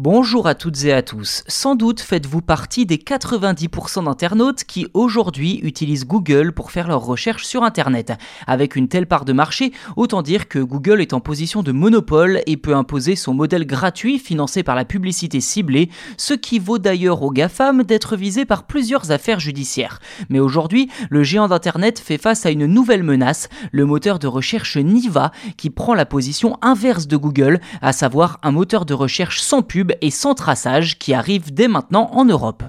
Bonjour à toutes et à tous. Sans doute faites-vous partie des 90% d'internautes qui aujourd'hui utilisent Google pour faire leurs recherches sur Internet. Avec une telle part de marché, autant dire que Google est en position de monopole et peut imposer son modèle gratuit financé par la publicité ciblée, ce qui vaut d'ailleurs aux GAFAM d'être visé par plusieurs affaires judiciaires. Mais aujourd'hui, le géant d'Internet fait face à une nouvelle menace, le moteur de recherche Niva, qui prend la position inverse de Google, à savoir un moteur de recherche sans pub et sans traçage qui arrive dès maintenant en Europe.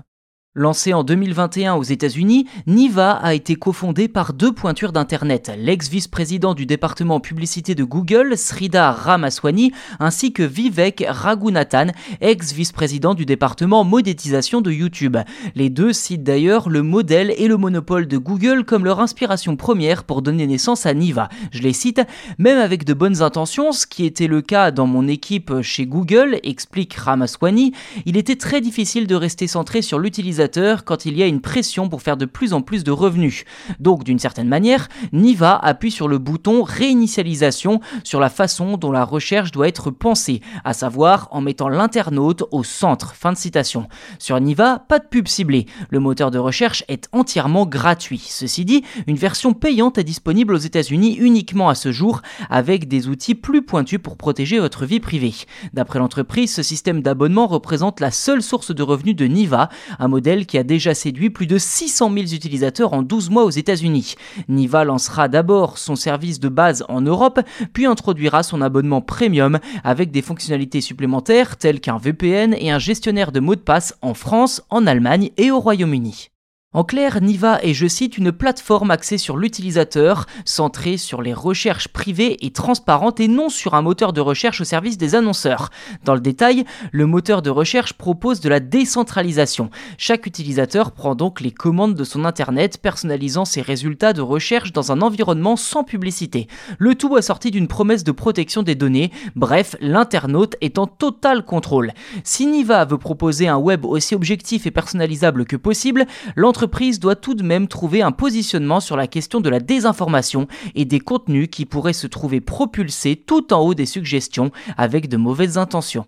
Lancé en 2021 aux États-Unis, Niva a été cofondé par deux pointures d'Internet, l'ex-vice-président du département publicité de Google, Sridhar Ramaswamy, ainsi que Vivek Raghunathan, ex-vice-président du département monétisation de YouTube. Les deux citent d'ailleurs le modèle et le monopole de Google comme leur inspiration première pour donner naissance à Niva. Je les cite, même avec de bonnes intentions, ce qui était le cas dans mon équipe chez Google, explique Ramaswamy, il était très difficile de rester centré sur l'utilisation quand il y a une pression pour faire de plus en plus de revenus. Donc d'une certaine manière, Niva appuie sur le bouton réinitialisation sur la façon dont la recherche doit être pensée, à savoir en mettant l'internaute au centre. Fin de citation. Sur Niva, pas de pub ciblée. Le moteur de recherche est entièrement gratuit. Ceci dit, une version payante est disponible aux États-Unis uniquement à ce jour avec des outils plus pointus pour protéger votre vie privée. D'après l'entreprise, ce système d'abonnement représente la seule source de revenus de Niva, un qui a déjà séduit plus de 600 000 utilisateurs en 12 mois aux États-Unis. Niva lancera d'abord son service de base en Europe, puis introduira son abonnement premium avec des fonctionnalités supplémentaires telles qu'un VPN et un gestionnaire de mots de passe en France, en Allemagne et au Royaume-Uni. En clair, Niva est, je cite, une plateforme axée sur l'utilisateur, centrée sur les recherches privées et transparentes et non sur un moteur de recherche au service des annonceurs. Dans le détail, le moteur de recherche propose de la décentralisation. Chaque utilisateur prend donc les commandes de son Internet, personnalisant ses résultats de recherche dans un environnement sans publicité. Le tout assorti d'une promesse de protection des données, bref, l'internaute est en total contrôle. Si Niva veut proposer un web aussi objectif et personnalisable que possible, l'entreprise l'entreprise doit tout de même trouver un positionnement sur la question de la désinformation et des contenus qui pourraient se trouver propulsés tout en haut des suggestions avec de mauvaises intentions.